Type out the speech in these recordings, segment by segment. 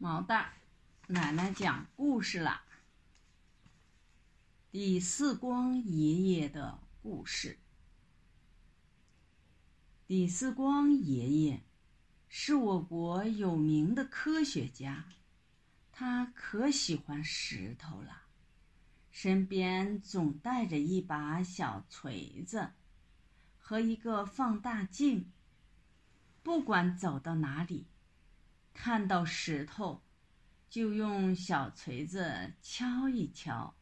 毛蛋，奶奶讲故事啦。李四光爷爷的故事。李四光爷爷是我国有名的科学家，他可喜欢石头了，身边总带着一把小锤子和一个放大镜，不管走到哪里。看到石头，就用小锤子敲一敲，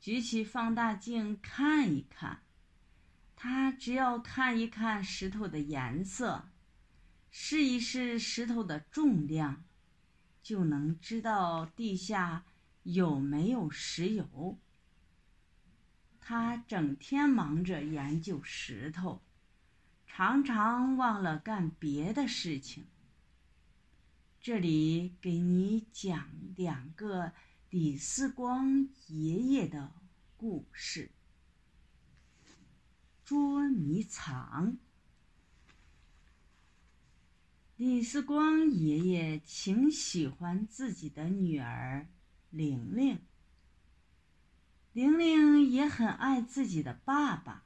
举起放大镜看一看。他只要看一看石头的颜色，试一试石头的重量，就能知道地下有没有石油。他整天忙着研究石头，常常忘了干别的事情。这里给你讲两个李四光爷爷的故事。捉迷藏。李四光爷爷挺喜欢自己的女儿玲玲，玲玲也很爱自己的爸爸。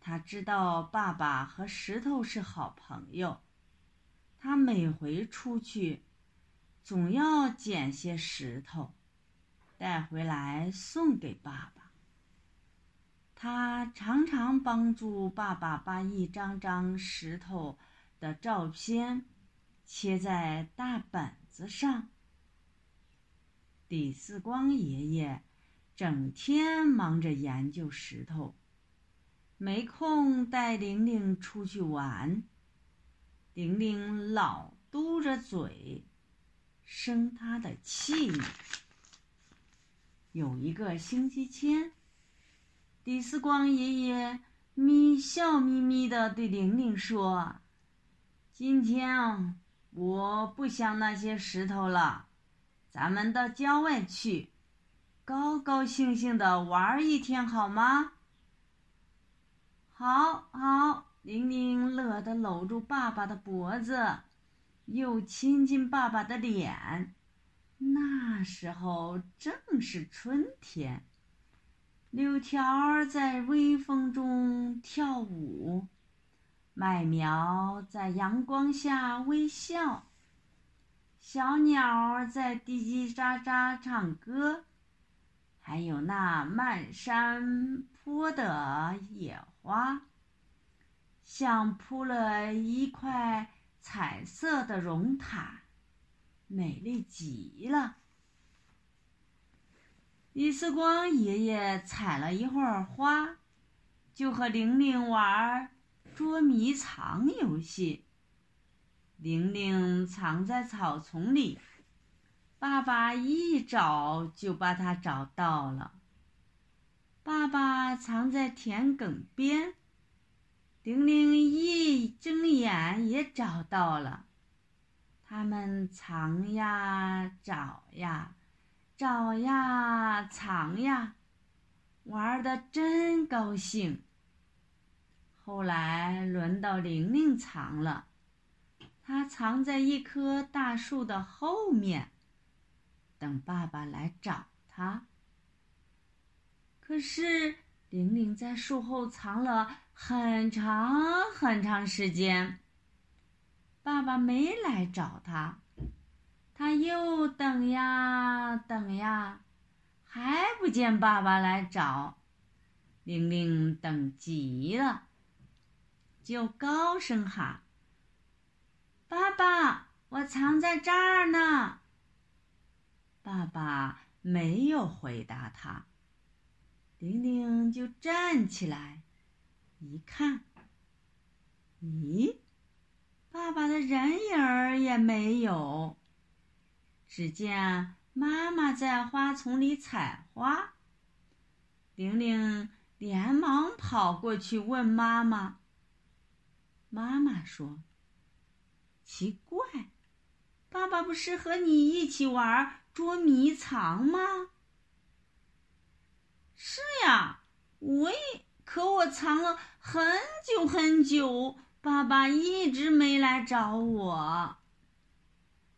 他知道爸爸和石头是好朋友。他每回出去，总要捡些石头，带回来送给爸爸。他常常帮助爸爸把一张张石头的照片贴在大本子上。李四光爷爷整天忙着研究石头，没空带玲玲出去玩。玲玲老嘟着嘴，生他的气。有一个星期天，李四光爷爷咪笑眯眯的对玲玲说：“今天啊我不想那些石头了，咱们到郊外去，高高兴兴的玩一天，好吗？”“好，好。”玲玲乐得搂住爸爸的脖子，又亲亲爸爸的脸。那时候正是春天，柳条在微风中跳舞，麦苗在阳光下微笑，小鸟在叽叽喳喳唱歌，还有那漫山坡的野花。像铺了一块彩色的绒毯，美丽极了。李四光爷爷采了一会儿花，就和玲玲玩捉迷藏游戏。玲玲藏在草丛里，爸爸一找就把它找到了。爸爸藏在田埂边。玲玲一睁眼也找到了，他们藏呀找呀，找呀藏呀，玩的真高兴。后来轮到玲玲藏了，她藏在一棵大树的后面，等爸爸来找她。可是。玲玲在树后藏了很长很长时间，爸爸没来找她，她又等呀等呀，还不见爸爸来找，玲玲等急了，就高声喊：“爸爸，我藏在这儿呢。”爸爸没有回答她。玲玲就站起来，一看，咦，爸爸的人影儿也没有。只见妈妈在花丛里采花。玲玲连忙跑过去问妈妈。妈妈说：“奇怪，爸爸不是和你一起玩捉迷藏吗？”是呀，我也可我藏了很久很久，爸爸一直没来找我。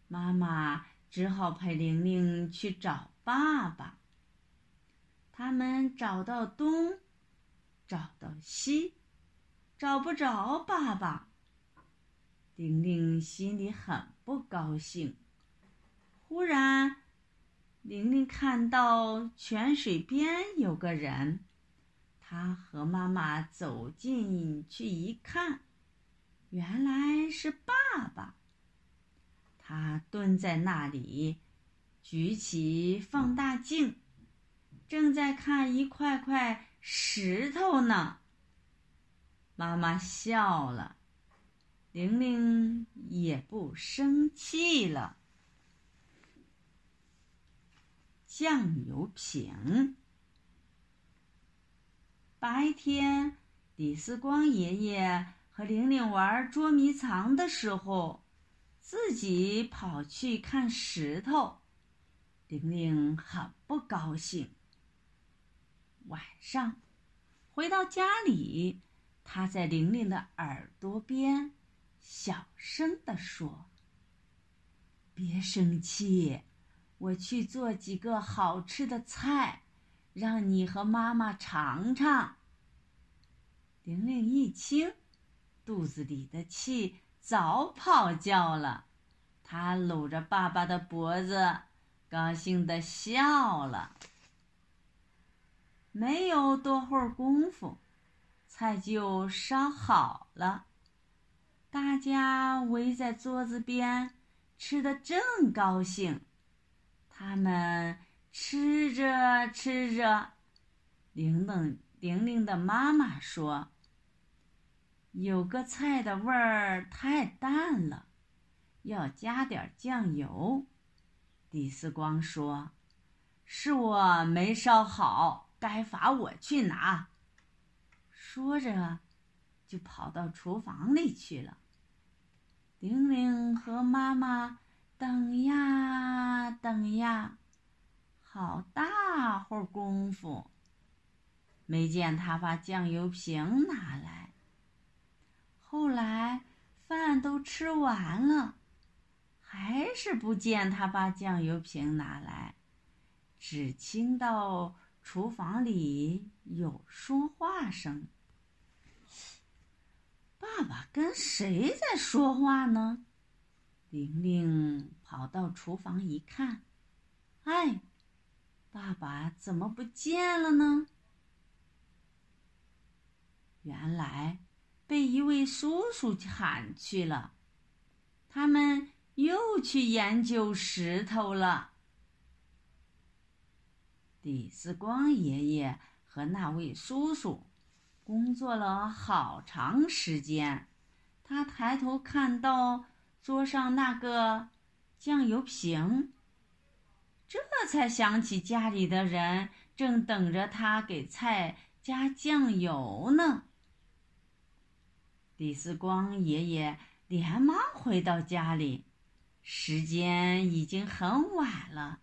妈妈只好陪玲玲去找爸爸。他们找到东，找到西，找不着爸爸。玲玲心里很不高兴。忽然，玲玲看到泉水边有个人，她和妈妈走进去一看，原来是爸爸。他蹲在那里，举起放大镜，正在看一块块石头呢。妈妈笑了，玲玲也不生气了。酱油瓶。白天，李四光爷爷和玲玲玩捉迷藏的时候。自己跑去看石头，玲玲很不高兴。晚上回到家里，他在玲玲的耳朵边小声地说：“别生气，我去做几个好吃的菜，让你和妈妈尝尝。”玲玲一听，肚子里的气。早跑掉了，她搂着爸爸的脖子，高兴地笑了。没有多会儿功夫，菜就烧好了，大家围在桌子边，吃得正高兴。他们吃着吃着，玲玲玲玲的妈妈说。有个菜的味儿太淡了，要加点酱油。李四光说：“是我没烧好，该罚我去拿。”说着，就跑到厨房里去了。玲玲和妈妈等呀等呀，好大会儿功夫，没见他把酱油瓶拿来。后来饭都吃完了，还是不见他把酱油瓶拿来，只听到厨房里有说话声。爸爸跟谁在说话呢？玲玲跑到厨房一看，哎，爸爸怎么不见了呢？原来。被一位叔叔喊去了，他们又去研究石头了。李四光爷爷和那位叔叔工作了好长时间，他抬头看到桌上那个酱油瓶，这才想起家里的人正等着他给菜加酱油呢。李四光爷爷连忙回到家里，时间已经很晚了。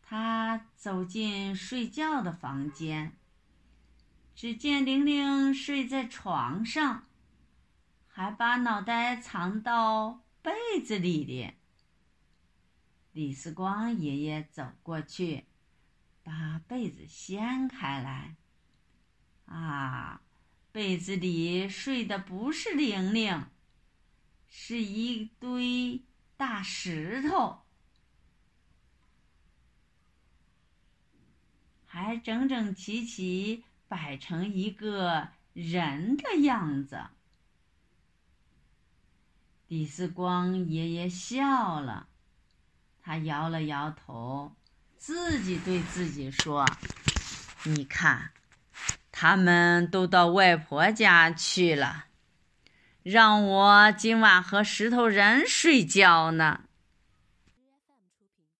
他走进睡觉的房间，只见玲玲睡在床上，还把脑袋藏到被子里的。李四光爷爷走过去，把被子掀开来，啊！被子里睡的不是玲玲，是一堆大石头，还整整齐齐摆成一个人的样子。李四光爷爷笑了，他摇了摇头，自己对自己说：“你看。”他们都到外婆家去了，让我今晚和石头人睡觉呢。